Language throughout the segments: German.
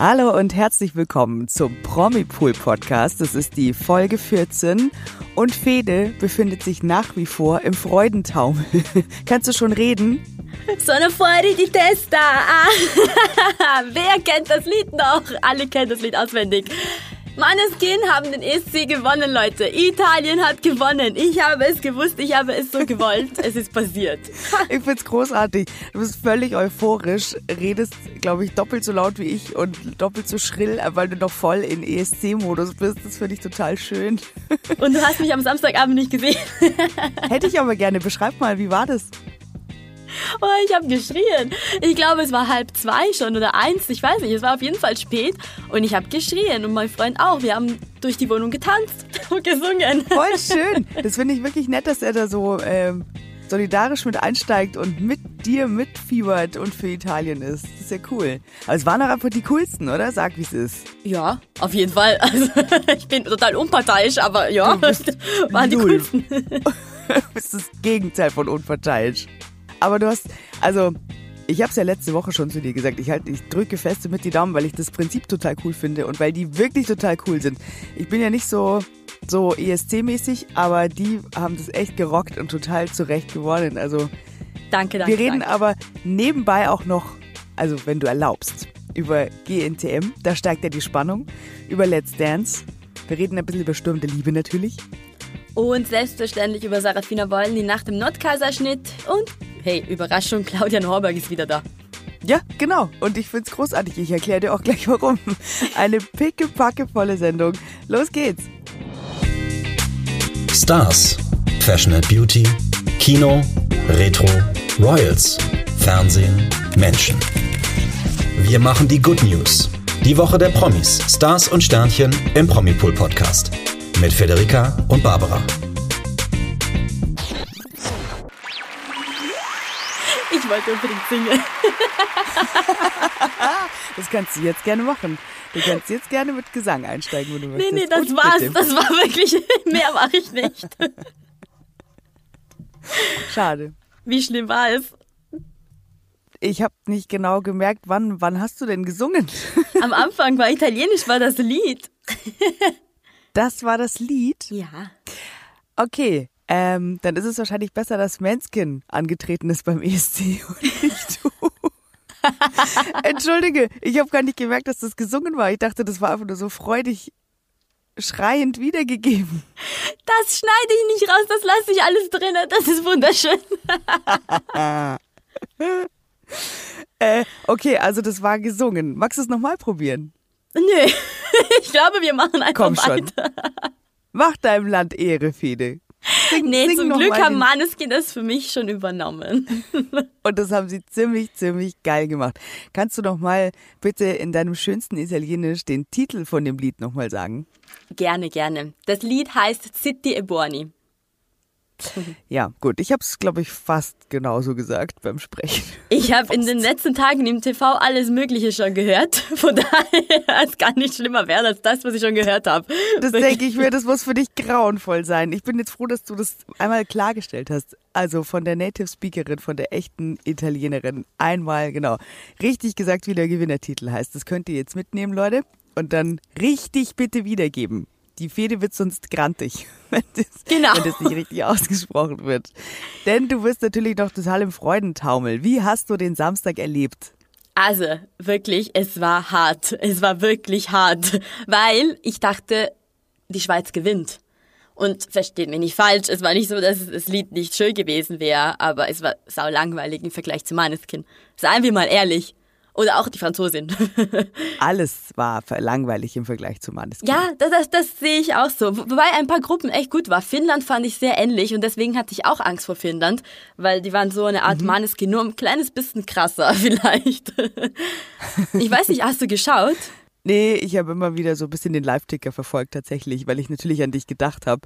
Hallo und herzlich willkommen zum Promi-Pool Podcast. Das ist die Folge 14 und Fede befindet sich nach wie vor im Freudentaumel. Kannst du schon reden? Sono fuori di testa. Ah. Wer kennt das Lied noch? Alle kennen das Lied auswendig. Maneskin haben den ESC gewonnen, Leute. Italien hat gewonnen. Ich habe es gewusst, ich habe es so gewollt. es ist passiert. Ich find's großartig. Du bist völlig euphorisch, redest, glaube ich, doppelt so laut wie ich und doppelt so schrill, weil du noch voll in ESC-Modus bist. Das finde ich total schön. Und du hast mich am Samstagabend nicht gesehen. Hätte ich aber gerne. Beschreib mal, wie war das? Oh, ich habe geschrien. Ich glaube, es war halb zwei schon oder eins. Ich weiß nicht. Es war auf jeden Fall spät und ich habe geschrien und mein Freund auch. Wir haben durch die Wohnung getanzt und gesungen. Voll schön. Das finde ich wirklich nett, dass er da so ähm, solidarisch mit einsteigt und mit dir mitfiebert und für Italien ist. Das ist ja cool. Aber es waren auch einfach die coolsten, oder? Sag, wie es ist. Ja, auf jeden Fall. Also, ich bin total unparteiisch, aber ja, waren die coolsten. du bist das Gegenteil von unparteiisch. Aber du hast, also ich habe es ja letzte Woche schon zu dir gesagt. Ich, halt, ich drücke feste mit die Daumen, weil ich das Prinzip total cool finde und weil die wirklich total cool sind. Ich bin ja nicht so so ESC-mäßig, aber die haben das echt gerockt und total zurecht gewonnen. Also danke, danke. Wir reden danke. aber nebenbei auch noch, also wenn du erlaubst, über GNTM. Da steigt ja die Spannung. Über Let's Dance. Wir reden ein bisschen über Sturm der Liebe natürlich. Und selbstverständlich über Sarafina Wollen, die Nacht im Nordkaiserschnitt und Hey, Überraschung, Claudia Norberg ist wieder da. Ja, genau. Und ich find's großartig. Ich erkläre dir auch gleich warum. Eine pickepackevolle Sendung. Los geht's. Stars, Fashion and Beauty, Kino, Retro, Royals, Fernsehen, Menschen. Wir machen die Good News. Die Woche der Promis, Stars und Sternchen im Promipool Podcast. Mit Federica und Barbara. Ich wollte unbedingt singen. das kannst du jetzt gerne machen. Du kannst jetzt gerne mit Gesang einsteigen, wenn du möchtest. Nee, nee, das Und war's. Das war wirklich, mehr mache ich nicht. Schade. Wie schlimm war es? Ich habe nicht genau gemerkt, wann, wann hast du denn gesungen? Am Anfang war Italienisch, war das Lied. Das war das Lied? Ja. Okay, ähm, dann ist es wahrscheinlich besser, dass Manskin angetreten ist beim ESC und nicht du. Entschuldige, ich habe gar nicht gemerkt, dass das gesungen war. Ich dachte, das war einfach nur so freudig schreiend wiedergegeben. Das schneide ich nicht raus, das lasse ich alles drin. Das ist wunderschön. äh, okay, also das war gesungen. Magst du es nochmal probieren? Nö, ich glaube, wir machen einfach Komm schon. weiter. Mach deinem Land Ehre, Fede. Sing, nee, sing zum Glück haben Maneskin das für mich schon übernommen. Und das haben sie ziemlich, ziemlich geil gemacht. Kannst du noch mal bitte in deinem schönsten Italienisch den Titel von dem Lied noch mal sagen? Gerne, gerne. Das Lied heißt Zitti e Buoni. Ja, gut. Ich habe es, glaube ich, fast genauso gesagt beim Sprechen. Ich habe in den letzten Tagen im TV alles Mögliche schon gehört. Von daher es gar nicht schlimmer werden als das, was ich schon gehört habe. Das denke ich mir, das muss für dich grauenvoll sein. Ich bin jetzt froh, dass du das einmal klargestellt hast. Also von der Native Speakerin, von der echten Italienerin. Einmal, genau. Richtig gesagt, wie der Gewinnertitel heißt. Das könnt ihr jetzt mitnehmen, Leute. Und dann richtig bitte wiedergeben die Fede wird sonst grantig, wenn das, genau. wenn das nicht richtig ausgesprochen wird. Denn du bist natürlich noch total im Freudentaumel. Wie hast du den Samstag erlebt? Also, wirklich, es war hart. Es war wirklich hart, weil ich dachte, die Schweiz gewinnt. Und versteht mich nicht falsch, es war nicht so, dass das Lied nicht schön gewesen wäre, aber es war sau langweilig im Vergleich zu Maneskin. Seien wir mal ehrlich. Oder auch die Franzosin. Alles war langweilig im Vergleich zu Maneskin. Ja, das, das, das sehe ich auch so. Wobei ein paar Gruppen echt gut war. Finnland fand ich sehr ähnlich und deswegen hatte ich auch Angst vor Finnland, weil die waren so eine Art mhm. Maneskin, nur ein kleines bisschen krasser vielleicht. ich weiß nicht, hast du geschaut? Nee, ich habe immer wieder so ein bisschen den Live-Ticker verfolgt tatsächlich, weil ich natürlich an dich gedacht habe.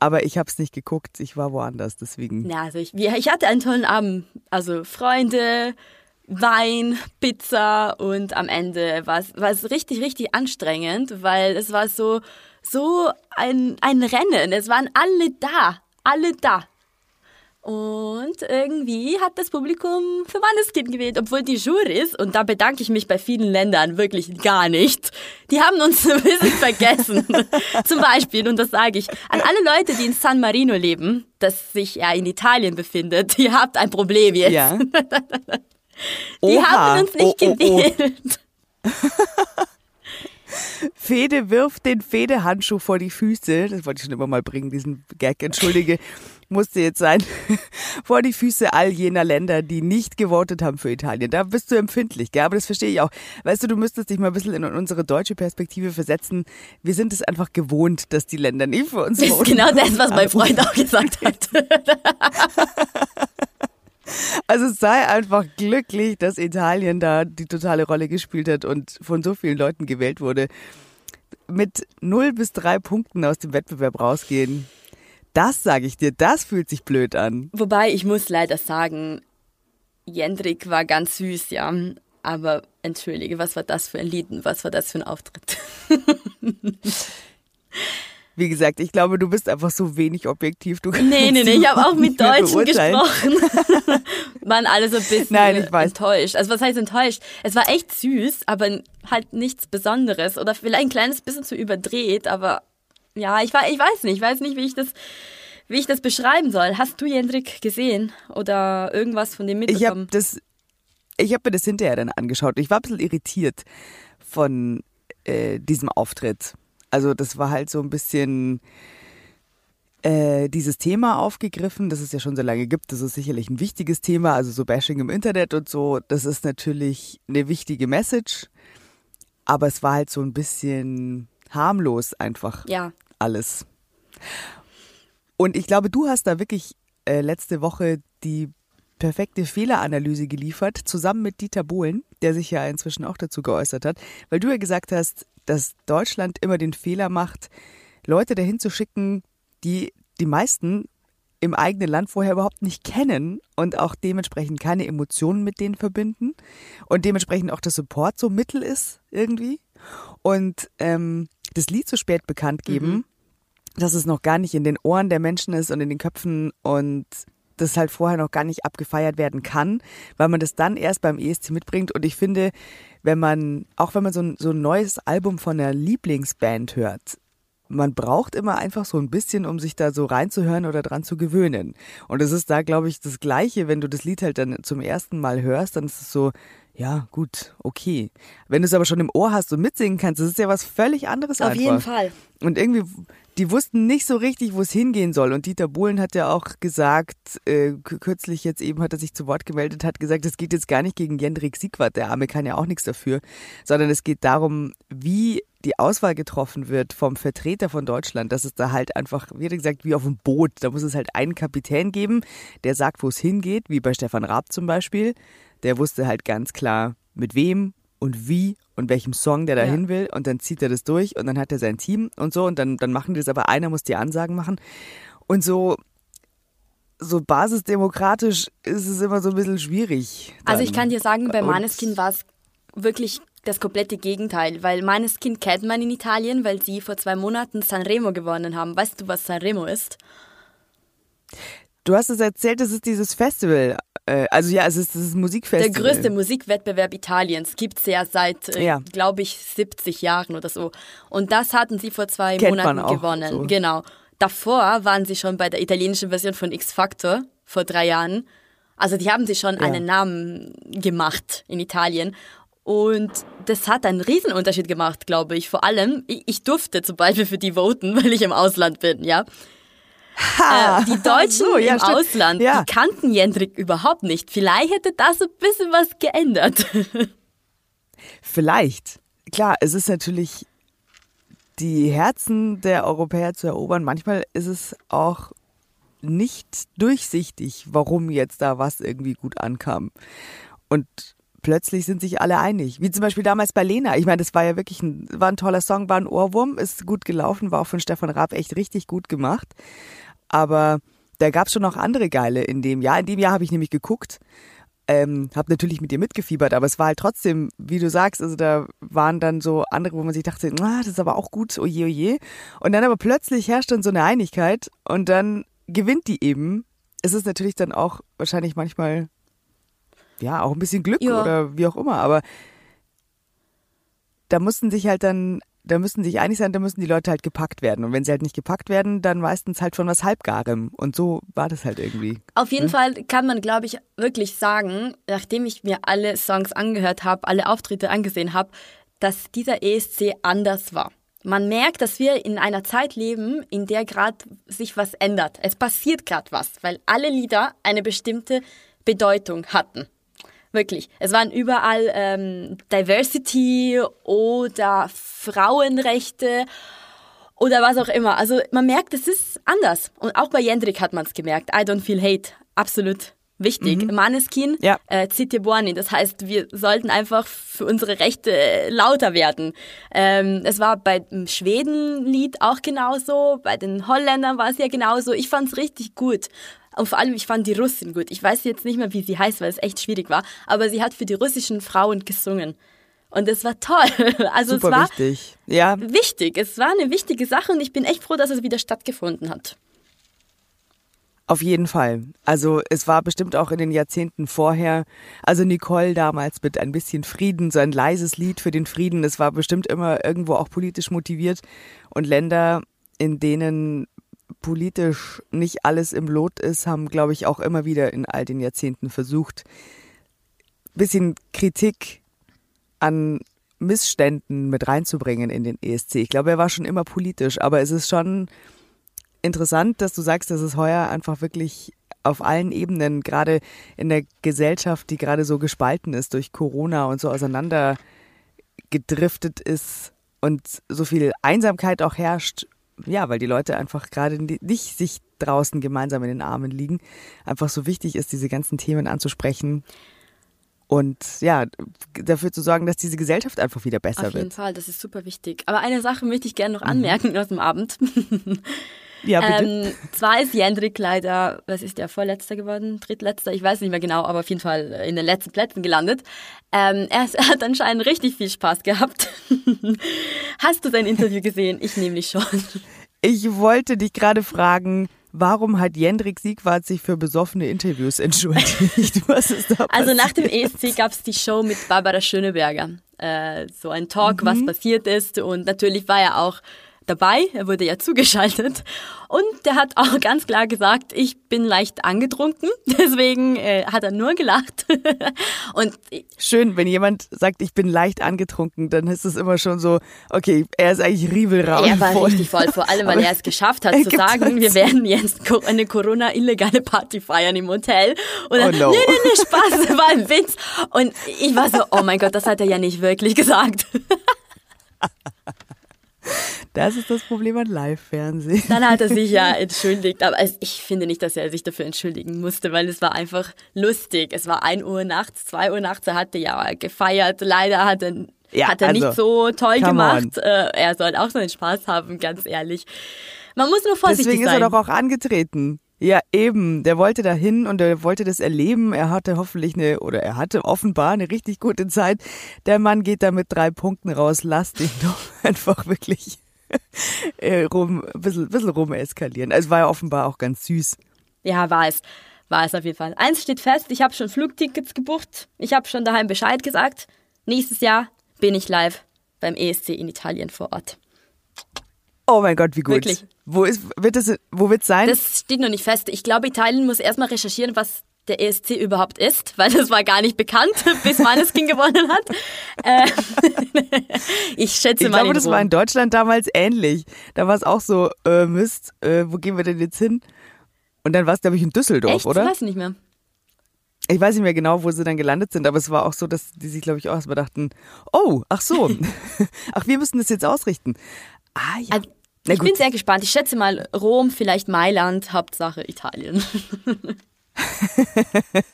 Aber ich habe es nicht geguckt, ich war woanders, deswegen. Ja, also ich, ich hatte einen tollen Abend. Also Freunde, Wein, Pizza und am Ende war es richtig, richtig anstrengend, weil es war so, so ein, ein Rennen. Es waren alle da, alle da. Und irgendwie hat das Publikum für Manneskind gewählt, obwohl die Jurys, und da bedanke ich mich bei vielen Ländern wirklich gar nicht, die haben uns ein bisschen vergessen. Zum Beispiel, und das sage ich, an alle Leute, die in San Marino leben, das sich ja in Italien befindet, ihr habt ein Problem jetzt. Ja. Die Oha. haben uns nicht Oh, oh, oh. gewählt. Fede wirft den Fedehandschuh vor die Füße. Das wollte ich schon immer mal bringen, diesen Gag. Entschuldige, musste jetzt sein. vor die Füße all jener Länder, die nicht gewotet haben für Italien. Da bist du empfindlich, gell? Aber das verstehe ich auch. Weißt du, du müsstest dich mal ein bisschen in unsere deutsche Perspektive versetzen. Wir sind es einfach gewohnt, dass die Länder nicht für uns Das ist voten. genau das, was mein Freund auch gesagt hat. Also sei einfach glücklich, dass Italien da die totale Rolle gespielt hat und von so vielen Leuten gewählt wurde. Mit 0 bis 3 Punkten aus dem Wettbewerb rausgehen. Das sage ich dir, das fühlt sich blöd an. Wobei, ich muss leider sagen, Jendrik war ganz süß, ja. Aber entschuldige, was war das für ein Lied und was war das für ein Auftritt? Wie gesagt, ich glaube, du bist einfach so wenig objektiv. Du Nee, nee, nee, ich habe auch mit Deutschen gesprochen. Waren alle so ein bisschen Nein, ich weiß. enttäuscht. Also was heißt enttäuscht? Es war echt süß, aber halt nichts Besonderes. Oder vielleicht ein kleines bisschen zu überdreht, aber ja, ich, wei- ich weiß nicht. Ich weiß nicht, wie ich das, wie ich das beschreiben soll. Hast du Jendrik gesehen? Oder irgendwas von dem Ich habe mitbekommen? das, ich habe mir das hinterher dann angeschaut. Ich war ein bisschen irritiert von äh, diesem Auftritt. Also das war halt so ein bisschen äh, dieses Thema aufgegriffen, das es ja schon so lange gibt. Das ist sicherlich ein wichtiges Thema. Also so Bashing im Internet und so, das ist natürlich eine wichtige Message. Aber es war halt so ein bisschen harmlos einfach ja, alles. Und ich glaube, du hast da wirklich äh, letzte Woche die perfekte Fehleranalyse geliefert, zusammen mit Dieter Bohlen, der sich ja inzwischen auch dazu geäußert hat, weil du ja gesagt hast, dass Deutschland immer den Fehler macht, Leute dahin zu schicken, die die meisten im eigenen Land vorher überhaupt nicht kennen und auch dementsprechend keine Emotionen mit denen verbinden und dementsprechend auch der Support so mittel ist irgendwie. Und ähm, das Lied so spät bekannt geben, dass es noch gar nicht in den Ohren der Menschen ist und in den Köpfen und das halt vorher noch gar nicht abgefeiert werden kann, weil man das dann erst beim ESC mitbringt. Und ich finde, wenn man, auch wenn man so ein, so ein neues Album von einer Lieblingsband hört, man braucht immer einfach so ein bisschen, um sich da so reinzuhören oder dran zu gewöhnen. Und es ist da, glaube ich, das Gleiche, wenn du das Lied halt dann zum ersten Mal hörst, dann ist es so, ja, gut, okay. Wenn du es aber schon im Ohr hast und mitsingen kannst, das ist ja was völlig anderes auf einfach. jeden Fall. Und irgendwie, die wussten nicht so richtig, wo es hingehen soll. Und Dieter Bohlen hat ja auch gesagt, äh, kürzlich jetzt eben hat er sich zu Wort gemeldet, hat gesagt, es geht jetzt gar nicht gegen Jendrik Siegwart, der Arme kann ja auch nichts dafür, sondern es geht darum, wie die Auswahl getroffen wird vom Vertreter von Deutschland. Das ist da halt einfach, wie gesagt, wie auf dem Boot. Da muss es halt einen Kapitän geben, der sagt, wo es hingeht, wie bei Stefan Raab zum Beispiel. Der wusste halt ganz klar, mit wem und wie und welchem Song der da Ja. will und dann zieht er das durch und dann hat er sein Team und so und dann, dann machen die das, aber einer muss die Ansagen machen und so so basisdemokratisch ist es immer so ein bisschen schwierig. Also dann. ich kann dir sagen, bei Maneskin war es wirklich das komplette Gegenteil, weil Maneskin kennt man in Italien, weil sie vor zwei Monaten Sanremo gewonnen haben. Weißt du, was Sanremo ist? Du hast es erzählt, es ist dieses Festival. Äh, also ja, es ist dieses Der Musikfestival. größte Musikwettbewerb Italiens gibt es ja seit, äh, Ja. glaube ich, 70 Jahren oder so. Und das hatten sie vor zwei Kennt man Monaten auch gewonnen. so. Genau. Davor waren sie schon bei der italienischen Version von X Factor vor drei Jahren. Also die haben sich schon Ja. einen Namen gemacht in Italien. Und das hat einen Riesenunterschied gemacht, glaube ich. Vor allem, ich durfte zum Beispiel für die voten, weil ich im Ausland bin, ja. Äh, die Deutschen So, ja, im stimmt. Ausland, Ja. die kannten Jendrik überhaupt nicht. Vielleicht hätte das ein bisschen was geändert. Vielleicht. Klar, es ist natürlich die Herzen der Europäer zu erobern. Manchmal ist es auch nicht durchsichtig, warum jetzt da was irgendwie gut ankam. Und plötzlich sind sich alle einig. Wie zum Beispiel damals bei Lena. Ich meine, das war ja wirklich ein, war ein toller Song, war ein Ohrwurm, ist gut gelaufen, war auch von Stefan Raab echt richtig gut gemacht. Aber da gab es schon noch andere geile in dem Jahr. In dem Jahr habe ich nämlich geguckt ähm, habe natürlich mit dir mitgefiebert, aber es war halt trotzdem, wie du sagst, also da waren dann so andere, wo man sich dachte, ah, das ist aber auch gut, oje, oje. Und dann aber plötzlich herrscht dann so eine Einigkeit und dann gewinnt die eben es ist natürlich dann auch wahrscheinlich manchmal, ja, auch ein bisschen Glück Ja. oder wie auch immer, aber da mussten sich halt dann, da müssten sich einig sein, da müssen die Leute halt gepackt werden. Und wenn sie halt nicht gepackt werden, dann meistens halt von was Halbgarem. Und so war das halt irgendwie. Auf jeden Fall kann man, glaube ich, wirklich sagen, nachdem ich mir alle Songs angehört habe, alle Auftritte angesehen habe, dass dieser ESC anders war. Man merkt, dass wir in einer Zeit leben, in der gerade sich was ändert. Es passiert gerade was, weil alle Lieder eine bestimmte Bedeutung hatten. Wirklich. Es waren überall ähm, Diversity oder Frauenrechte oder was auch immer. Also man merkt, es ist anders. Und auch bei Jendrik hat man es gemerkt. I don't feel hate. Absolut wichtig. Maneskin, Ja. äh, Buoni. Das heißt, wir sollten einfach für unsere Rechte äh, lauter werden. Ähm, es war bei dem Schweden-Lied auch genauso. Bei den Holländern war es ja genauso. Ich fand es richtig gut. Und vor allem, ich fand die Russin gut. Ich weiß jetzt nicht mehr, wie sie heißt, weil es echt schwierig war. Aber sie hat für die russischen Frauen gesungen. Und es war toll. Also Super es war wichtig. Ja, wichtig. Es war eine wichtige Sache und ich bin echt froh, dass es wieder stattgefunden hat. Auf jeden Fall. Also es war bestimmt auch in den Jahrzehnten vorher, also Nicole damals mit ein bisschen Frieden, so ein leises Lied für den Frieden, es war bestimmt immer irgendwo auch politisch motiviert und Länder, in denen politisch nicht alles im Lot ist, haben, glaube ich, auch immer wieder in all den Jahrzehnten versucht, bisschen Kritik an Missständen mit reinzubringen in den ESC. Ich glaube, er war schon immer politisch, aber es ist schon interessant, dass du sagst, dass es heuer einfach wirklich auf allen Ebenen, gerade in der Gesellschaft, die gerade so gespalten ist durch Corona und so auseinander gedriftet ist und so viel Einsamkeit auch herrscht, ja, weil die Leute einfach gerade ni- nicht sich draußen gemeinsam in den Armen liegen, einfach so wichtig ist, diese ganzen Themen anzusprechen und ja, dafür zu sorgen, dass diese Gesellschaft einfach wieder besser Auf jeden wird. Fall, das ist super wichtig. Aber eine Sache möchte ich gerne noch anmerken aus dem Abend. Ja, bitte. ähm, zwar ist Jendrik leider, was ist der, vorletzter geworden, drittletzter, ich weiß nicht mehr genau, aber auf jeden Fall in den letzten Plätzen gelandet. Ähm, er, er hat anscheinend richtig viel Spaß gehabt. Hast du sein Interview gesehen? Ich nämlich schon. Ich wollte dich gerade fragen, warum hat Jendrik Siegwart sich für besoffene Interviews entschuldigt? Was ist da Also nach dem passiert? ESC gab es die Show mit Barbara Schöneberger. Äh, so ein Talk, was passiert ist. Und natürlich war er auch dabei. Er wurde ja zugeschaltet. Und der hat auch ganz klar gesagt, ich bin leicht angetrunken. Deswegen äh, hat er nur gelacht. Und Schön, wenn jemand sagt, ich bin leicht angetrunken, dann ist es immer schon so, okay, er ist eigentlich riebelraum. er war voll. richtig voll, vor allem, weil Aber er es geschafft hat zu sagen, halt wir werden jetzt eine Corona-illegale Party feiern im Hotel. Und dann, Oh no. nee, nee, nee, Spaß, war ein Witz. Und ich war so, oh mein Gott, das hat er ja nicht wirklich gesagt. Das ist das Problem an Live-Fernsehen. Dann hat er sich ja entschuldigt, aber ich finde nicht, dass er sich dafür entschuldigen musste, weil es war einfach lustig. Es war 1 Uhr nachts, 2 Uhr nachts, er hatte ja gefeiert. Leider hat er, Ja, hat er also, nicht so toll gemacht. Äh, er soll auch seinen Spaß haben, ganz ehrlich. Man muss nur vorsichtig Deswegen ist sein. er doch auch angetreten. Ja, eben. Der wollte dahin und er wollte das erleben. Er hatte hoffentlich eine, oder er hatte offenbar eine richtig gute Zeit. Der Mann geht da mit drei Punkten raus. Lass den doch einfach wirklich rum, ein bisschen, bisschen rum eskalieren. Also war ja offenbar auch ganz süß. Ja, war es. War es auf jeden Fall. Eins steht fest, ich habe schon Flugtickets gebucht. Ich habe schon daheim Bescheid gesagt. Nächstes Jahr bin ich live beim ESC in Italien vor Ort. Oh mein Gott, wie gut. Wirklich. Wo ist, wird es, wo wird's sein? Das steht noch nicht fest. Ich glaube, Italien muss erstmal recherchieren, was der ESC überhaupt ist, weil das war gar nicht bekannt, bis Maneskin gewonnen hat. Äh, ich schätze ich mal glaube, in das Rom. war in Deutschland damals ähnlich. Da war es auch so, äh, Mist, äh, wo gehen wir denn jetzt hin? Und dann war es, glaube ich, in Düsseldorf, Echt? oder? Ich weiß nicht mehr. Ich weiß nicht mehr genau, wo sie dann gelandet sind, aber es war auch so, dass die sich, glaube ich, auch erstmal dachten, oh, ach so, ach, wir müssen das jetzt ausrichten. Ah ja. Also, ich gut. bin sehr gespannt. Ich schätze mal Rom, vielleicht Mailand, Hauptsache Italien.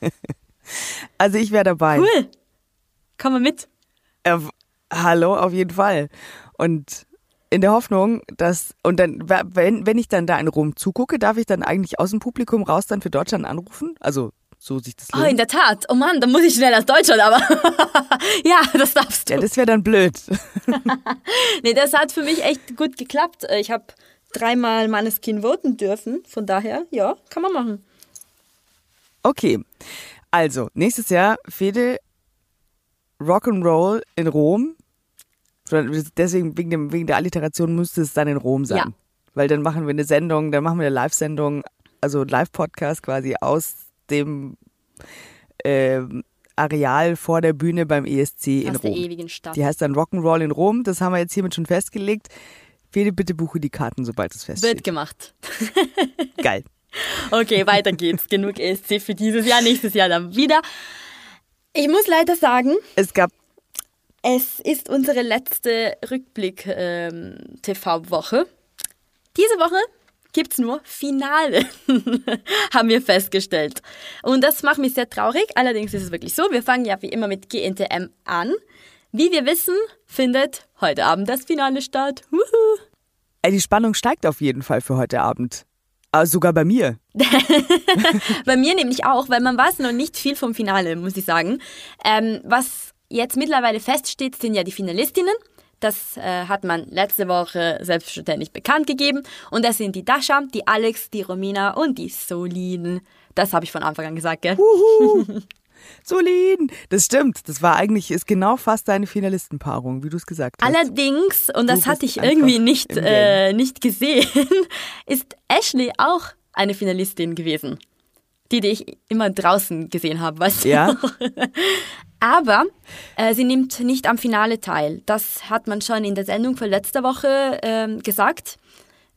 Also ich wäre dabei. Cool. Komm mal mit. Äh, hallo, auf jeden Fall. Und in der Hoffnung, dass, und dann, wenn, wenn ich dann da in Rom zugucke, darf ich dann eigentlich aus dem Publikum raus dann für Deutschland anrufen? Also, so sich das Oh, lohnt. in der Tat. Oh Mann, dann muss ich schnell aus Deutschland, aber ja, das darfst du. Ja, das wäre dann blöd. Nee, das hat für mich echt gut geklappt. Äh, Ich habe dreimal Maneskin voten dürfen, von daher, ja, kann man machen. Okay, also nächstes Jahr Fede Rock'n'Roll in Rom. Deswegen wegen, dem, wegen der Alliteration müsste es dann in Rom sein. Ja. Weil dann machen wir eine Sendung, dann machen wir eine Live-Sendung, also Live-Podcast quasi aus dem ähm, Areal vor der Bühne beim ESC in Aus der Rom. ewigen Stadt. Die heißt dann Rock'n'Roll in Rom. Das haben wir jetzt hiermit schon festgelegt. Fede, bitte buche die Karten, sobald es Wird feststeht. gemacht. Geil. Okay, weiter geht's. Genug ESC für dieses Jahr, nächstes Jahr dann wieder. Ich muss leider sagen, Es gab es ist unsere letzte Rückblick-TV-Woche. Diese Woche gibt's nur Finale, haben wir festgestellt. Und das macht mich sehr traurig. Allerdings ist es wirklich so, wir fangen ja wie immer mit GNTM an. Wie wir wissen, findet heute Abend das Finale statt. Wuhu. Ey, die Spannung steigt auf jeden Fall für heute Abend. Also sogar bei mir. Bei mir nämlich auch, weil man weiß noch nicht viel vom Finale, muss ich sagen. Ähm, was jetzt mittlerweile feststeht, sind ja die Finalistinnen. Das äh, hat man letzte Woche selbstverständlich bekannt gegeben. Und das sind die Dasha, die Alex, die Romina und die Solin. Das habe ich von Anfang an gesagt, gell? Solin. Das stimmt. Das war eigentlich, ist genau fast deine Finalistenpaarung, wie du es gesagt hast. Allerdings, und das Du hatte ich irgendwie nicht, äh, nicht gesehen, ist Ashley auch eine Finalistin gewesen. Die, die ich immer draußen gesehen habe, weißt du? Ja. Aber äh, sie nimmt nicht am Finale teil. Das hat man schon in der Sendung von letzter Woche ähm, gesagt.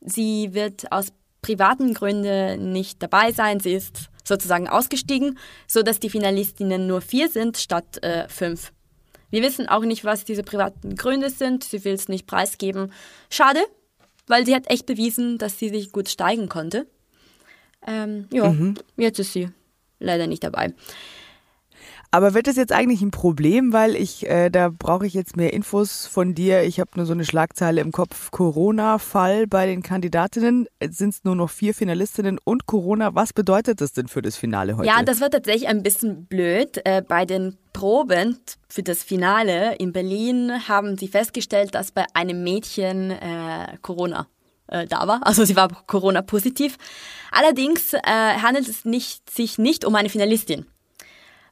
Sie wird aus privaten Gründen nicht dabei sein. Sie ist sozusagen ausgestiegen, so dass die Finalistinnen nur vier sind statt äh, fünf. Wir wissen auch nicht, was diese privaten Gründe sind. Sie will es nicht preisgeben. Schade, weil sie hat echt bewiesen, dass sie sich gut steigen konnte. Ähm, ja, jetzt ist sie leider nicht dabei. Aber wird das jetzt eigentlich ein Problem, weil ich, äh, da brauche ich jetzt mehr Infos von dir. Ich habe nur so eine Schlagzeile im Kopf. Corona-Fall bei den Kandidatinnen. Sind es nur noch vier Finalistinnen und Corona. Was bedeutet das denn für das Finale heute? Ja, das wird tatsächlich ein bisschen blöd. Äh, bei den Proben für das Finale in Berlin haben sie festgestellt, dass bei einem Mädchen äh, Corona äh, da war. Also sie war Corona-positiv. Allerdings äh, handelt es nicht, sich nicht um eine Finalistin.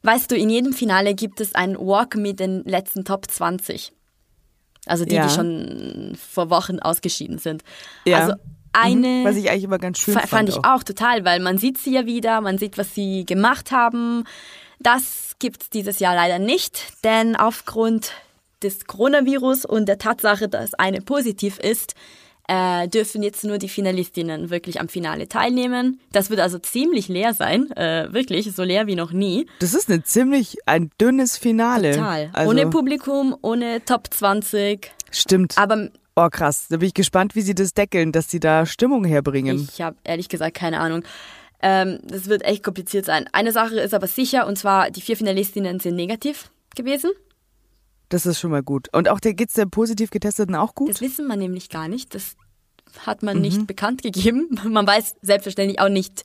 Weißt du, in jedem Finale gibt es einen Walk mit den letzten Top 20. Also die, Ja. die schon vor Wochen ausgeschieden sind. Ja. Also eine... Mhm. Was ich eigentlich immer ganz schön Fa- fand. fand ich auch total, weil man sieht sie ja wieder, man sieht, was sie gemacht haben. Das gibt's dieses Jahr leider nicht, denn aufgrund des Coronavirus und der Tatsache, dass eine positiv ist, äh, dürfen jetzt nur die Finalistinnen wirklich am Finale teilnehmen. Das wird also ziemlich leer sein, äh, wirklich, so leer wie noch nie. Das ist eine ziemlich, ein dünnes Finale. Total. Also, ohne Publikum, ohne Top 20. Stimmt. Aber Oh krass, da bin ich gespannt, wie sie das deckeln, dass sie da Stimmung herbringen. Ich habe ehrlich gesagt keine Ahnung. Ähm, das wird echt kompliziert sein. Eine Sache ist aber sicher, und zwar die vier Finalistinnen sind negativ gewesen. Das ist schon mal gut. Und auch der geht's der positiv getesteten auch gut? Das wissen wir nämlich gar nicht. Das hat man Mhm. nicht bekannt gegeben. Man weiß selbstverständlich auch nicht,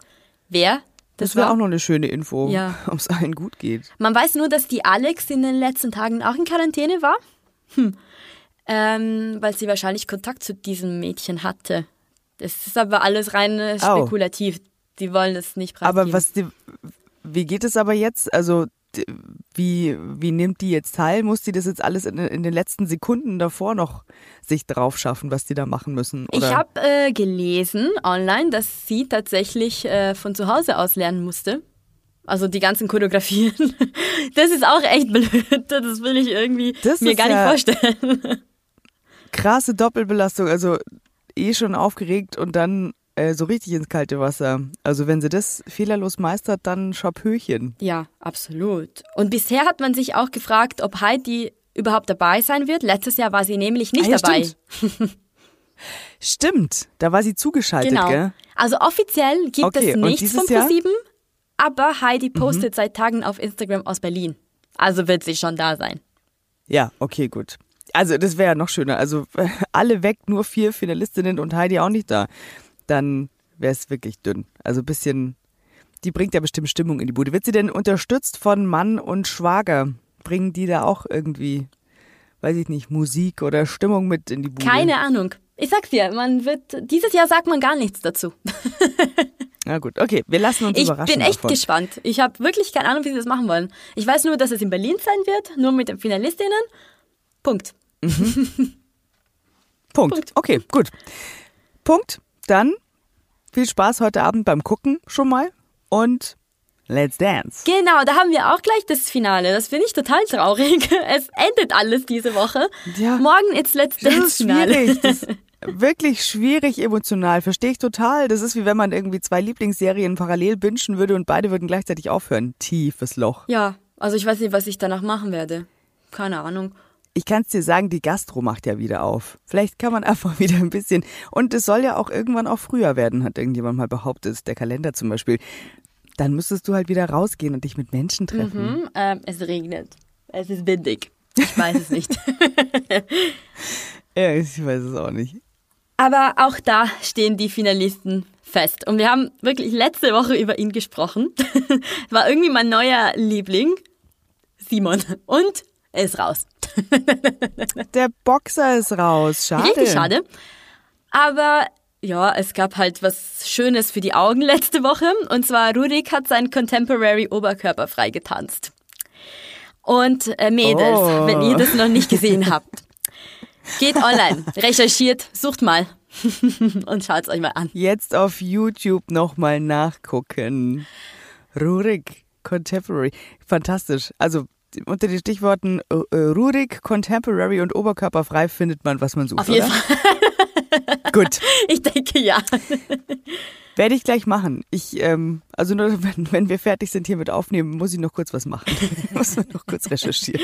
wer das, Das wäre auch noch eine schöne Info, Ja. ob es allen gut geht. Man weiß nur, dass die Alex in den letzten Tagen auch in Quarantäne war. Hm. Ähm, weil sie wahrscheinlich Kontakt zu diesem Mädchen hatte. Das ist aber alles rein Au. spekulativ. Die wollen das nicht preisgeben. Aber was die, wie geht es aber jetzt? Also wie, wie nimmt die jetzt teil? Muss die das jetzt alles in, in den letzten Sekunden davor noch sich drauf schaffen, was die da machen müssen? Oder? Ich habe äh, gelesen online, dass sie tatsächlich äh, von zu Hause aus lernen musste. Also die ganzen Choreografien. Das ist auch echt blöd. Das will ich irgendwie Das mir gar ja- nicht vorstellen. krasse Doppelbelastung, also eh schon aufgeregt und dann äh, so richtig ins kalte Wasser. Also wenn sie das fehlerlos meistert, dann Schapöchen. Ja, absolut. Und bisher hat man sich auch gefragt, ob Heidi überhaupt dabei sein wird. Letztes Jahr war sie nämlich nicht Ah, ja, dabei. stimmt. Stimmt, da war sie zugeschaltet, Genau. gell? Also offiziell gibt Okay, es nichts von? Mhm. ProSieben, aber Heidi postet seit Tagen auf Instagram aus Berlin. Also wird sie schon da sein. Ja, okay, gut. Also das wäre ja noch schöner. Also alle weg, nur vier Finalistinnen und Heidi auch nicht da. Dann wäre es wirklich dünn. Also ein bisschen, die bringt ja bestimmt Stimmung in die Bude. Wird sie denn unterstützt von Mann und Schwager? Bringen die da auch irgendwie, weiß ich nicht, Musik oder Stimmung mit in die Bude? Keine Ahnung. Ich sag's dir, man wird, dieses Jahr sagt man gar nichts dazu. Na gut, okay, wir lassen uns Ich überraschen. bin echt davon. gespannt. Ich habe wirklich keine Ahnung, wie sie das machen wollen. Ich weiß nur, dass es in Berlin sein wird, nur mit den Finalistinnen. Punkt. Punkt. Punkt. Okay, gut. Punkt. Dann viel Spaß heute Abend beim Gucken schon mal und let's dance. Genau, da haben wir auch gleich das Finale. Das finde ich total traurig. Es endet alles diese Woche. Ja. Morgen ist Let's Das Dance ist Finale. schwierig. Das ist wirklich schwierig emotional. Verstehe ich total. Das ist wie wenn man irgendwie zwei Lieblingsserien parallel bingen würde und beide würden gleichzeitig aufhören. Tiefes Loch. Ja, also ich weiß nicht, was ich danach machen werde. Keine Ahnung. Ich kann es dir sagen, die Gastro macht ja wieder auf. Vielleicht kann man einfach wieder ein bisschen. Und es soll ja auch irgendwann auch früher werden, hat irgendjemand mal behauptet. Der Kalender zum Beispiel. Dann müsstest du halt wieder rausgehen und dich mit Menschen treffen. Hm, ähm, es regnet. Es ist windig. Ich weiß es nicht. Ja, ich weiß es auch nicht. Aber auch da stehen die Finalisten fest. Und wir haben wirklich letzte Woche über ihn gesprochen. War irgendwie mein neuer Liebling, Simon. Und er ist raus. Der Boxer ist raus. Schade. Richtig schade. Aber ja, es gab halt was Schönes für die Augen letzte Woche. Und zwar Rurik hat seinen Contemporary Oberkörper freigetanzt. Und äh, Mädels, Oh. wenn ihr das noch nicht gesehen habt, geht online, recherchiert, sucht mal und schaut es euch mal an. Jetzt auf YouTube nochmal nachgucken. Rurik Contemporary. Fantastisch. Also unter den Stichworten äh, äh, Rurik Contemporary und Oberkörperfrei findet man, was man sucht. Auf jeden oder? Fall. Gut. Ich denke ja. Werde ich gleich machen. Ich, ähm, also nur wenn, wenn wir fertig sind hier mit Aufnehmen, muss ich noch kurz was machen. muss man noch kurz recherchieren.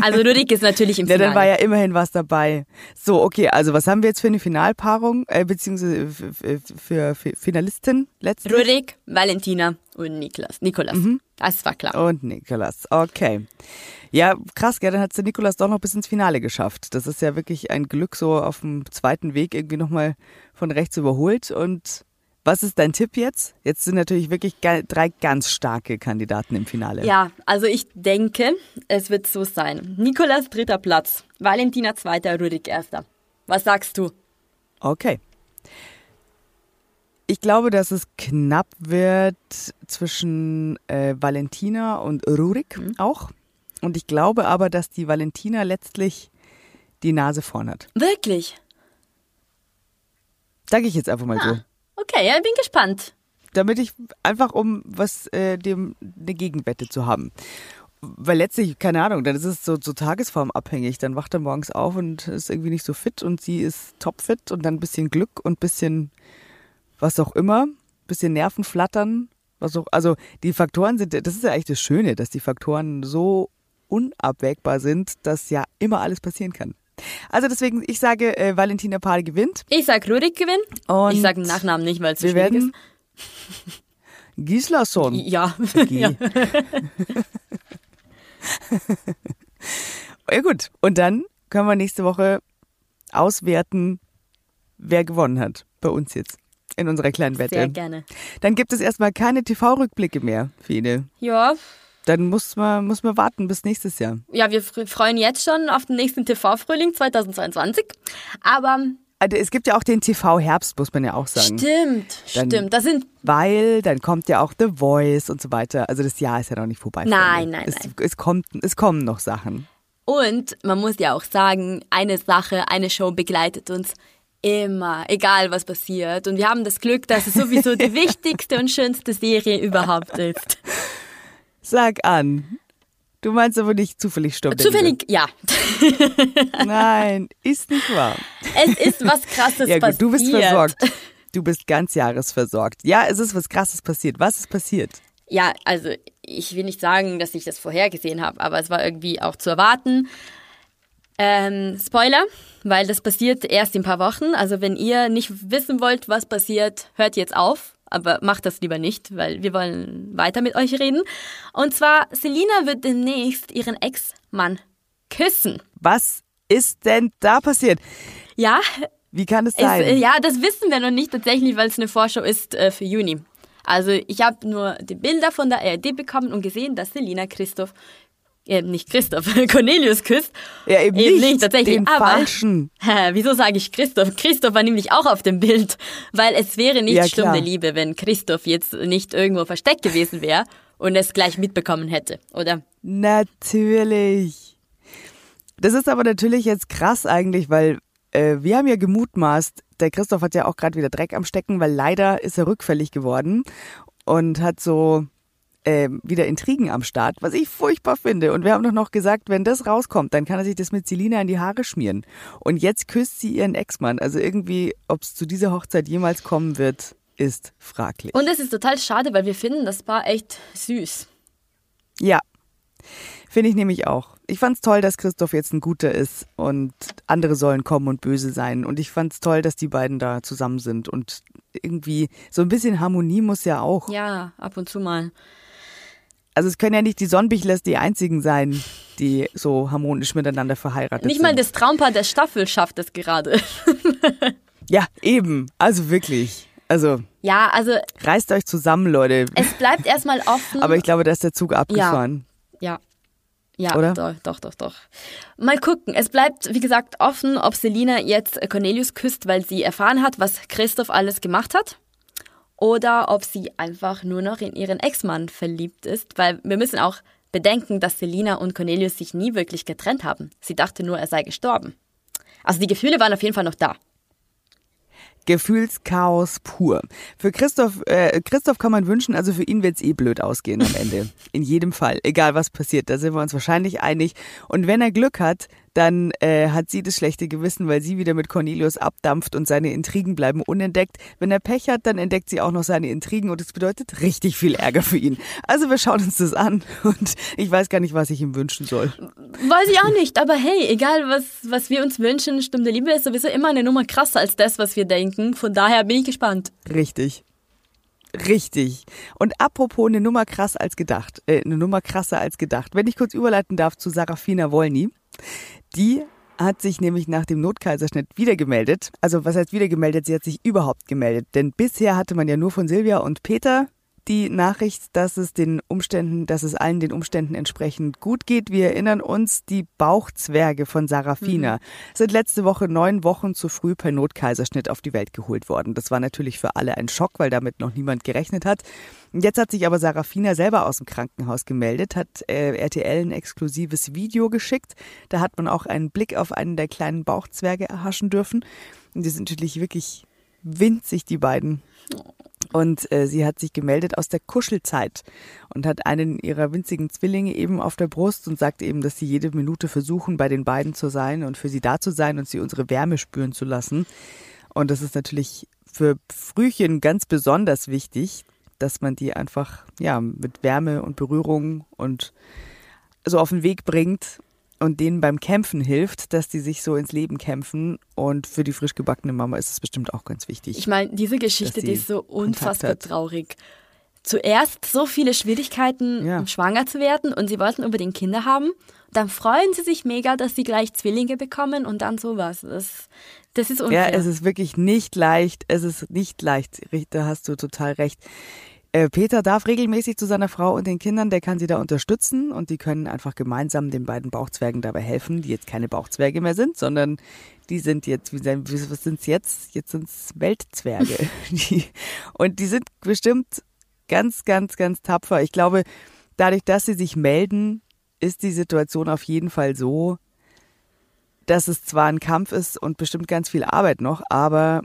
Also Rurik ist natürlich im Ja, Finale. dann war ja immerhin was dabei. So, okay, also was haben wir jetzt für eine Finalpaarung, äh, beziehungsweise für, für, für, für Finalisten letztlich? Rurik, Valentina und Niklas. Nikolas. Mhm. Das war klar. Und Nikolas, okay. Ja, krass, gell, dann hat der Nikolas doch noch bis ins Finale geschafft. Das ist ja wirklich ein Glück, so auf dem zweiten Weg irgendwie nochmal von rechts überholt. Und was ist dein Tipp jetzt? Jetzt sind natürlich wirklich drei ganz starke Kandidaten im Finale. Ja, also ich denke, es wird so sein. Nikolas dritter Platz, Valentina zweiter, Rurik erster. Was sagst du? Okay. Ich glaube, dass es knapp wird zwischen äh, Valentina und Rurik auch. Und ich glaube aber, dass die Valentina letztlich die Nase vorn hat. Wirklich? Sage ich jetzt einfach mal so. Okay, ja, ich bin gespannt. damit ich einfach um was äh, dem eine Gegenwette zu haben. Weil letztlich, keine Ahnung, dann ist es so, so tagesformabhängig. Dann wacht er morgens auf und ist irgendwie nicht so fit und sie ist topfit und dann ein bisschen Glück und ein bisschen was auch immer, ein bisschen Nervenflattern, was auch, also die Faktoren sind, das ist ja eigentlich das Schöne, dass die Faktoren so unabwägbar sind, dass ja immer alles passieren kann. Also deswegen, ich sage, äh, Valentina Pahl gewinnt. Ich sag Rurik gewinnt. Und ich sag den Nachnamen nicht, weil es Wir schwierig werden Gislason. ist. Ja. G. ja gut, und dann können wir nächste Woche auswerten, wer gewonnen hat bei uns jetzt in unserer kleinen Wette. Sehr gerne. Dann gibt es erstmal keine TV-Rückblicke mehr, viele. Ja, Dann muss man, muss man warten bis nächstes Jahr. ja, wir fr- freuen jetzt schon auf den nächsten TV-Frühling 2022. Aber Also es gibt ja auch den TV-Herbst, muss man ja auch sagen. stimmt, Dann- stimmt. Das sind Weil dann kommt ja auch The Voice und so weiter. Also das Jahr ist ja noch nicht vorbei. Nein, nein, es, nein. Es, kommt, es kommen noch Sachen. Und man muss ja auch sagen, eine Sache, eine Show begleitet uns immer, egal was passiert. Und wir haben das Glück, dass es sowieso die wichtigste und schönste Serie überhaupt ist. Sag an. Du meinst aber nicht zufällig Stopp. Zufällig, ja. Nein, ist nicht wahr. Es ist was Krasses Ja gut, passiert. du bist versorgt. Du bist ganz jahresversorgt. Ja, es ist was Krasses passiert. Was ist passiert? Ja, also ich will nicht sagen, dass ich das vorhergesehen habe, aber es war irgendwie auch zu erwarten. Ähm, Spoiler, weil das passiert erst in ein paar Wochen. Also wenn ihr nicht wissen wollt, was passiert, hört jetzt auf. Aber macht das lieber nicht, weil wir wollen weiter mit euch reden. Und zwar, Selina wird demnächst ihren Ex-Mann küssen. Was ist denn da passiert? Ja, Wie kann es es, sein? äh, ja, das wissen wir noch nicht tatsächlich, weil es eine Vorschau ist äh, für Juni. Also ich habe nur die Bilder von der ARD bekommen und gesehen, dass Selina Christoph Eben nicht Christoph, Cornelius küsst. Ja, eben, Eben nicht, nicht, tatsächlich, den aber- falschen. Hä, wieso sage ich Christoph? Christoph war nämlich auch auf dem Bild, weil es wäre nicht Ja, Stunde. Liebe, wenn Christoph jetzt nicht irgendwo versteckt gewesen wäre und es gleich mitbekommen hätte, oder? Natürlich. Das ist aber natürlich jetzt krass eigentlich, weil äh, wir haben ja gemutmaßt, der Christoph hat ja auch gerade wieder Dreck am Stecken, weil leider ist er rückfällig geworden und hat so äh, wieder Intrigen am Start, was ich furchtbar finde. Und wir haben doch noch gesagt, wenn das rauskommt, dann kann er sich das mit Selina in die Haare schmieren. Und jetzt küsst sie ihren Ex-Mann. Also irgendwie, ob es zu dieser Hochzeit jemals kommen wird, ist fraglich. Und es ist total schade, weil wir finden das Paar echt süß. Ja, finde ich nämlich auch. Ich fand's toll, dass Christoph jetzt ein guter ist und andere sollen kommen und böse sein. Und ich fand's toll, dass die beiden da zusammen sind. Und irgendwie so ein bisschen Harmonie muss ja auch. Ja, ab und zu mal. Also es können ja nicht die Sonnenbichlers die einzigen sein, die so harmonisch miteinander verheiratet Nicht sind. mal das Traumpaar der Staffel schafft es gerade. Ja, eben. Also wirklich. Also Ja, also reißt euch zusammen, Leute. es bleibt erstmal offen. Aber ich glaube, da ist der Zug abgefahren. Ja. Ja, Oder? Doch, doch, doch, doch. Mal gucken. Es bleibt, wie gesagt, offen, ob Selina jetzt Cornelius küsst, weil sie erfahren hat, was Christoph alles gemacht hat. Oder ob sie einfach nur noch in ihren Ex-Mann verliebt ist, weil wir müssen auch bedenken, dass Selina und Cornelius sich nie wirklich getrennt haben. Sie dachte nur, er sei gestorben. Also die Gefühle waren auf jeden Fall noch da. Gefühlschaos pur. Für Christoph, äh, Christoph kann man wünschen, also für ihn wird's eh blöd ausgehen am Ende. In jedem Fall. Egal was passiert, da sind wir uns wahrscheinlich einig. Und wenn er Glück hat, dann äh, hat sie das schlechte Gewissen, weil sie wieder mit Cornelius abdampft und seine Intrigen bleiben unentdeckt. Wenn er Pech hat, dann entdeckt sie auch noch seine Intrigen und es bedeutet richtig viel Ärger für ihn. Also wir schauen uns das an und ich weiß gar nicht, was ich ihm wünschen soll. Weiß ich auch nicht, aber hey, egal was, was wir uns wünschen, Stunde Liebe ist sowieso immer eine Nummer krasser als das, was wir denken. Von daher bin ich gespannt. Richtig. Richtig. Und apropos eine Nummer krass als gedacht, äh, eine Nummer krasser als gedacht. Wenn ich kurz überleiten darf zu Sarafina Wolny, die hat sich nämlich nach dem Notkaiserschnitt wieder gemeldet. Also was heißt wieder gemeldet? Sie hat sich überhaupt gemeldet. Denn bisher hatte man ja nur von Silvia und Peter die Nachricht, dass es den Umständen, dass es allen den Umständen entsprechend gut geht. Wir erinnern uns, die Bauchzwerge von Sarafina sind letzte Woche neun Wochen zu früh per Notkaiserschnitt auf die Welt geholt worden. Das war natürlich für alle ein Schock, weil damit noch niemand gerechnet hat. Jetzt hat sich aber Sarafina selber aus dem Krankenhaus gemeldet, hat äh, RTL ein exklusives Video geschickt. Da hat man auch einen Blick auf einen der kleinen Bauchzwerge erhaschen dürfen. Und die sind natürlich wirklich winzig, die beiden. Und äh, sie hat sich gemeldet aus der Kuschelzeit und hat einen ihrer winzigen Zwillinge eben auf der Brust und sagt eben, dass sie jede Minute versuchen, bei den beiden zu sein und für sie da zu sein und sie unsere Wärme spüren zu lassen. Und das ist natürlich für Frühchen ganz besonders wichtig, dass man die einfach ja mit Wärme und Berührung und so auf den Weg bringt und denen beim Kämpfen hilft, dass die sich so ins Leben kämpfen. Und für die frisch gebackene Mama ist es bestimmt auch ganz wichtig. Ich meine, diese Geschichte, die ist so unfassbar traurig. Zuerst so viele Schwierigkeiten, Ja. um schwanger zu werden und sie wollten unbedingt Kinder haben. Dann freuen sie sich mega, dass sie gleich Zwillinge bekommen und dann sowas. Das, das ist Ja, unfair. es ist wirklich nicht leicht. Es ist nicht leicht. Da hast du total recht. Äh, Peter darf regelmäßig zu seiner Frau und den Kindern, der kann sie da unterstützen und die können einfach gemeinsam den beiden Bauchzwergen dabei helfen, die jetzt keine Bauchzwerge mehr sind, sondern die sind jetzt, wie sein- wie- was sind's jetzt? Jetzt sind's Weltzwerge. Die, und die sind bestimmt ganz, ganz, ganz tapfer. Ich glaube, dadurch, dass sie sich melden, ist die Situation auf jeden Fall so, dass es zwar ein Kampf ist und bestimmt ganz viel Arbeit noch, aber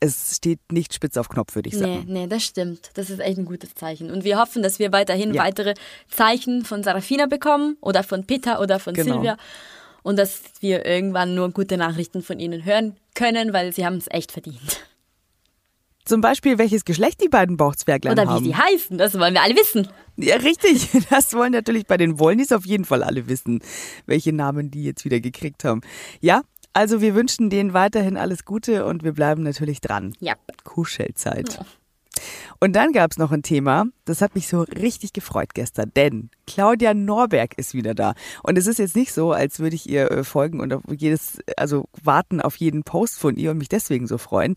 es steht nicht spitz auf Knopf, würde ich Nee, sagen. nee, das stimmt. Das ist echt ein gutes Zeichen. Und wir hoffen, dass wir weiterhin Ja. weitere Zeichen von Sarafina bekommen oder von Peter oder von Genau. Silvia. Und dass wir irgendwann nur gute Nachrichten von ihnen hören können, weil sie haben es echt verdient. Zum Beispiel, welches Geschlecht die beiden Bauchzwerglein Oder wie haben. sie heißen, das wollen wir alle wissen. Ja, richtig. Das wollen natürlich bei den Wollnis auf jeden Fall alle wissen, welche Namen die jetzt wieder gekriegt haben. Ja, also wir wünschen denen weiterhin alles Gute und wir bleiben natürlich dran. Ja. Kuschelzeit. Und dann gab's noch ein Thema, das hat mich so richtig gefreut gestern, denn Claudia Norberg ist wieder da. Und es ist jetzt nicht so, als würde ich ihr äh, folgen und auf jedes, also warten auf jeden Post von ihr und mich deswegen so freuen,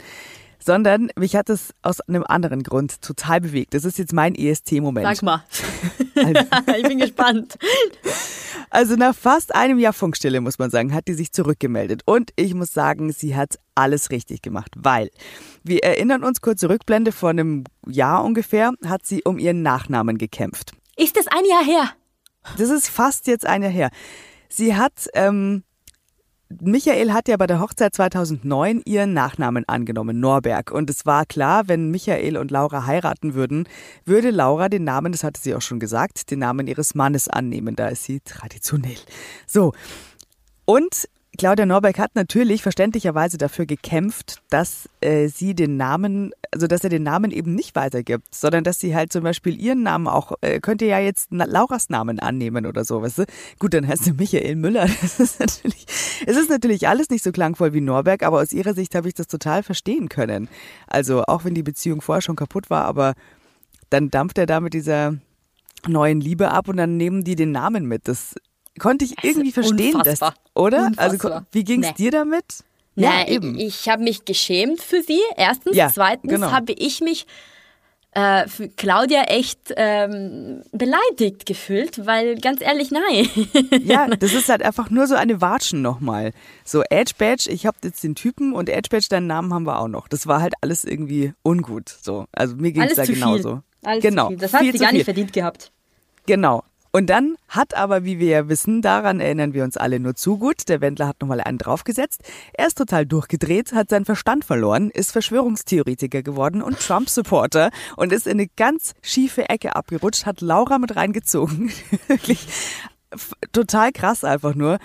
sondern mich hat es aus einem anderen Grund total bewegt. Das ist jetzt mein EST-Moment. Sag mal. Also, ich bin gespannt. Also nach fast einem Jahr Funkstille, muss man sagen, hat die sich zurückgemeldet. Und ich muss sagen, sie hat alles richtig gemacht, weil wir erinnern uns kurz Rückblende vor einem Jahr ungefähr, hat sie um ihren Nachnamen gekämpft. Ist das ein Jahr her? Das ist fast jetzt ein Jahr her. Sie hat ähm, Michael hat ja bei der Hochzeit 2009 ihren Nachnamen angenommen, Norberg. Und es war klar, wenn Michael und Laura heiraten würden, würde Laura den Namen, das hatte sie auch schon gesagt, den Namen ihres Mannes annehmen. Da ist sie traditionell. So. Und Claudia Norberg hat natürlich verständlicherweise dafür gekämpft, dass äh, sie den Namen, also dass er den Namen eben nicht weitergibt, sondern dass sie halt zum Beispiel ihren Namen auch, äh, könnte ja jetzt Lauras Namen annehmen oder so, weißt du? Gut, dann heißt sie Michael Müller. Das ist natürlich, es ist natürlich alles nicht so klangvoll wie Norberg, aber aus ihrer Sicht habe ich das total verstehen können. Also auch wenn die Beziehung vorher schon kaputt war, aber dann dampft er da mit dieser neuen Liebe ab und dann nehmen die den Namen mit. Das konnte ich irgendwie verstehen, dass, oder? Unfassbar. Also wie ging es Nee. dir damit? Ja, eben. Ich, ich habe mich geschämt für sie. Erstens. Ja, Zweitens genau. habe ich mich äh, für Claudia echt ähm, beleidigt gefühlt, weil ganz ehrlich, nein. Ja, das ist halt einfach nur so eine Watschen nochmal. So Edge Badge, ich habe jetzt den Typen und Edge Badge, deinen Namen haben wir auch noch. Das war halt alles irgendwie ungut. So, also mir ging es da zu genauso. viel. Alles genau. Das hat sie gar nicht verdient gehabt. Genau. Und dann hat aber, wie wir ja wissen, daran erinnern wir uns alle nur zu gut, der Wendler hat nochmal einen draufgesetzt. Er ist total durchgedreht, hat seinen Verstand verloren, ist Verschwörungstheoretiker geworden und Trump-Supporter und ist in eine ganz schiefe Ecke abgerutscht, hat Laura mit reingezogen. Wirklich total krass einfach nur.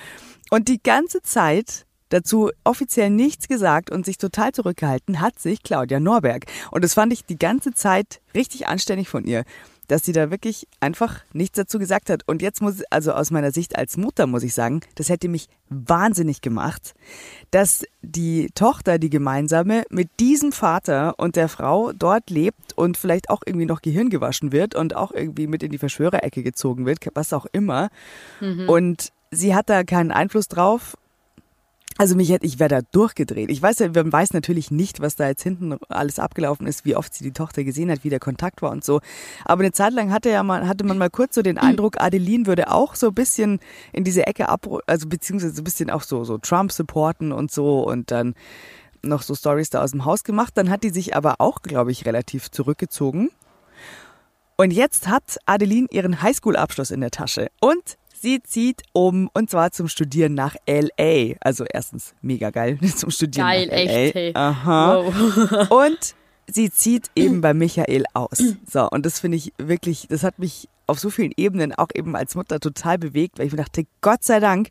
Und die ganze Zeit dazu offiziell nichts gesagt und sich total zurückgehalten hat sich Claudia Norberg. Und das fand ich die ganze Zeit richtig anständig von ihr, dass sie da wirklich einfach nichts dazu gesagt hat. Und jetzt muss, also aus meiner Sicht als Mutter muss ich sagen, das hätte mich wahnsinnig gemacht, dass die Tochter, die gemeinsame, mit diesem Vater und der Frau dort lebt und vielleicht auch irgendwie noch Gehirn gewaschen wird und auch irgendwie mit in die Verschwörerecke gezogen wird, was auch immer. Und sie hat da keinen Einfluss drauf. Also mich hätte, ich wäre da durchgedreht. Ich weiß man weiß natürlich nicht, was da jetzt hinten alles abgelaufen ist, wie oft sie die Tochter gesehen hat, wie der Kontakt war und so. Aber eine Zeit lang hatte ja mal, hatte man mal kurz so den Eindruck, Adeline würde auch so ein bisschen in diese Ecke ab, also beziehungsweise so ein bisschen auch so, so Trump supporten und so und dann noch so Stories da aus dem Haus gemacht. Dann hat die sich aber auch, glaube ich, relativ zurückgezogen. Und jetzt hat Adeline ihren Highschool-Abschluss in der Tasche und sie zieht um und zwar zum Studieren nach LA. Also erstens mega geil zum Studieren Geil, nach LA. echt, hey. Aha. Wow. Und sie zieht eben bei Michael aus. So, und das finde ich wirklich, das hat mich auf so vielen Ebenen auch eben als Mutter total bewegt, weil ich mir dachte, Gott sei Dank,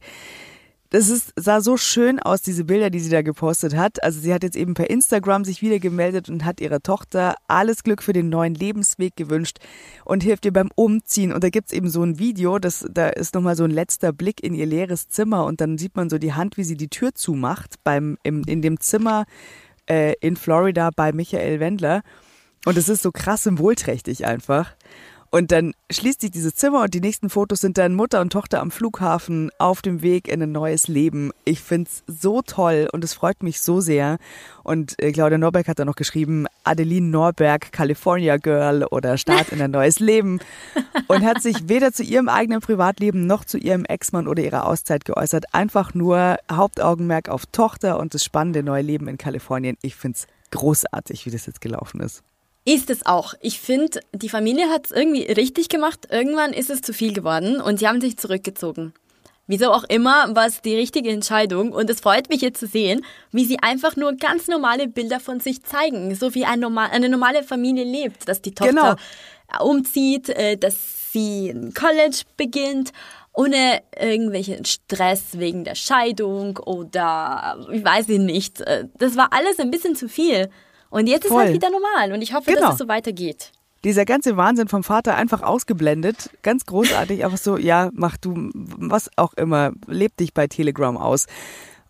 das ist, sah so schön aus, diese Bilder, die sie da gepostet hat. Also sie hat jetzt eben per Instagram sich wieder gemeldet und hat ihrer Tochter alles Glück für den neuen Lebensweg gewünscht und hilft ihr beim Umziehen. Und da gibt's eben so ein Video, das, da ist nochmal so ein letzter Blick in ihr leeres Zimmer und dann sieht man so die Hand, wie sie die Tür zumacht beim, im, in dem Zimmer äh, in Florida bei Michael Wendler. Und es ist so krass symbolträchtig einfach. Und dann schließt sich dieses Zimmer und die nächsten Fotos sind dann Mutter und Tochter am Flughafen auf dem Weg in ein neues Leben. Ich find's so toll und es freut mich so sehr. Und äh, Claudia Norberg hat da noch geschrieben, Adeline Norberg, California Girl oder Start in ein neues Leben. Und hat sich weder zu ihrem eigenen Privatleben noch zu ihrem Ex-Mann oder ihrer Auszeit geäußert. Einfach nur Hauptaugenmerk auf Tochter und das spannende neue Leben in Kalifornien. Ich find's großartig, wie das jetzt gelaufen ist. Ist es auch. Ich finde, die Familie hat es irgendwie richtig gemacht. Irgendwann ist es zu viel geworden und sie haben sich zurückgezogen. Wieso auch immer, war es die richtige Entscheidung und es freut mich jetzt zu sehen, wie sie einfach nur ganz normale Bilder von sich zeigen, so wie ein normal, eine normale Familie lebt, dass die Tochter umzieht, äh, dass sie ein College beginnt, ohne irgendwelchen Stress wegen der Scheidung oder ich weiß ich nicht. Äh, Das war alles ein bisschen zu viel. Und jetzt ist Voll. halt wieder normal und ich hoffe, Genau. dass es so weitergeht. dieser ganze Wahnsinn vom Vater einfach ausgeblendet. Ganz großartig, einfach so, ja, mach du was auch immer, leb dich bei Telegram aus.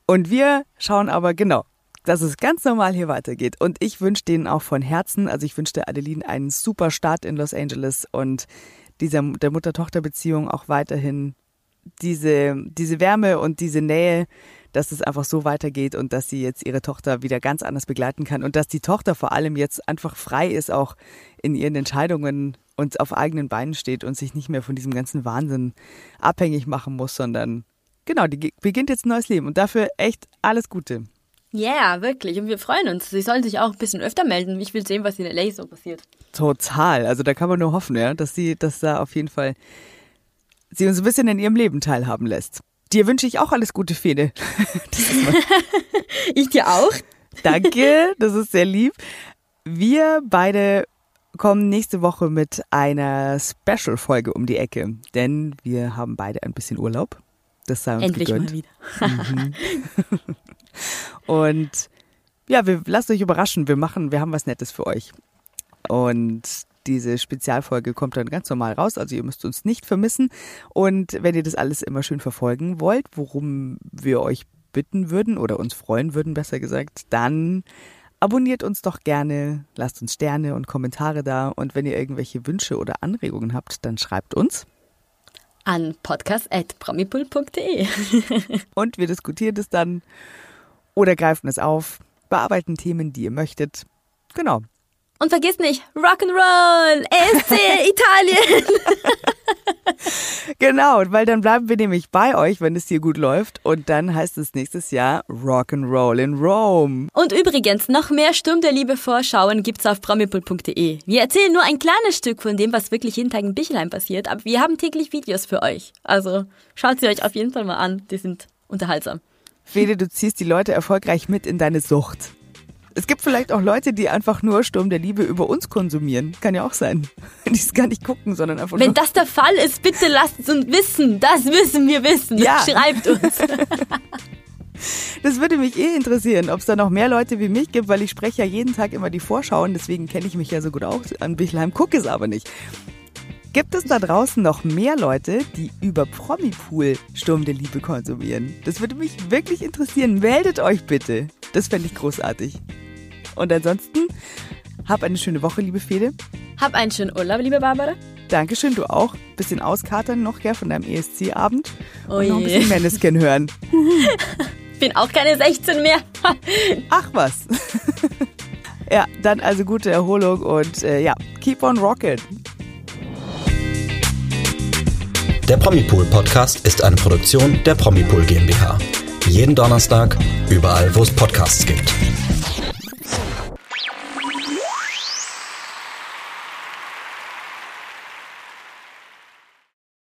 Und wir schauen aber genau, dass es ganz normal hier weitergeht. Und ich wünsche denen auch von Herzen, also ich wünsche der Adeline einen super Start in Los Angeles und dieser der Mutter-Tochter-Beziehung auch weiterhin diese, diese Wärme und diese Nähe, dass es einfach so weitergeht und dass sie jetzt ihre Tochter wieder ganz anders begleiten kann und dass die Tochter vor allem jetzt einfach frei ist, auch in ihren Entscheidungen und auf eigenen Beinen steht und sich nicht mehr von diesem ganzen Wahnsinn abhängig machen muss, sondern genau, die beginnt jetzt ein neues Leben und dafür echt alles Gute. Ja, yeah, wirklich. Und wir freuen uns. Sie sollen sich auch ein bisschen öfter melden. Ich will sehen, was in LA so passiert. Total. Also da kann man nur hoffen, ja, dass sie, dass da auf jeden Fall sie uns ein bisschen in ihrem Leben teilhaben lässt. Dir wünsche ich auch alles Gute, Fede. ich dir auch. Danke, das ist sehr lieb. Wir beide kommen nächste Woche mit einer Special-Folge um die Ecke, denn wir haben beide ein bisschen Urlaub. Das sei uns Endlich gegönnt. mal wieder. Mhm. Und ja, wir lasst euch überraschen. Wir machen, wir haben was Nettes für euch. Und diese Spezialfolge kommt dann ganz normal raus, also ihr müsst uns nicht vermissen. Und wenn ihr das alles immer schön verfolgen wollt, worum wir euch bitten würden oder uns freuen würden, besser gesagt, dann abonniert uns doch gerne, lasst uns Sterne und Kommentare da. Und wenn ihr irgendwelche Wünsche oder Anregungen habt, dann schreibt uns an podcast.promipul.de. und wir diskutieren es dann oder greifen es auf, bearbeiten Themen, die ihr möchtet. Genau. Und vergiss nicht, Rock'n'Roll, ESC Italien. genau, weil dann bleiben wir nämlich bei euch, wenn es hier gut läuft. Und dann heißt es nächstes Jahr Rock'n'Roll in Rome. Und übrigens, noch mehr Sturm der Liebe Vorschauen gibt's auf promipool.de. Wir erzählen nur ein kleines Stück von dem, was wirklich jeden Tag in Bichelheim passiert, aber wir haben täglich Videos für euch. Also schaut sie euch auf jeden Fall mal an, die sind unterhaltsam. Fede, du ziehst die Leute erfolgreich mit in deine Sucht. Es gibt vielleicht auch Leute, die einfach nur Sturm der Liebe über uns konsumieren. Kann ja auch sein. Die es gar nicht gucken, sondern einfach Wenn nur. das der Fall ist, bitte lasst es uns wissen. Das müssen wir wissen. Ja. Schreibt uns. Das würde mich eh interessieren, ob es da noch mehr Leute wie mich gibt, weil ich spreche ja jeden Tag immer die Vorschauen, deswegen kenne ich mich ja so gut aus an Bichelheim, gucke es aber nicht. Gibt es da draußen noch mehr Leute, die über Promipool Sturm der Liebe konsumieren? Das würde mich wirklich interessieren. Meldet euch bitte. Das fände ich großartig. Und ansonsten, hab eine schöne Woche, liebe Fede. Hab einen schönen Urlaub, liebe Barbara. Dankeschön, du auch. Bisschen auskatern noch, gell, von deinem ESC-Abend. Oh Und noch ein je. bisschen Maneskin hören. Bin auch keine 16 mehr. Ach was. ja, dann also gute Erholung und äh, ja, keep on rocking. Der Promipool Podcast ist eine Produktion der Promipool GmbH. Jeden Donnerstag, überall, wo es Podcasts gibt. Oh.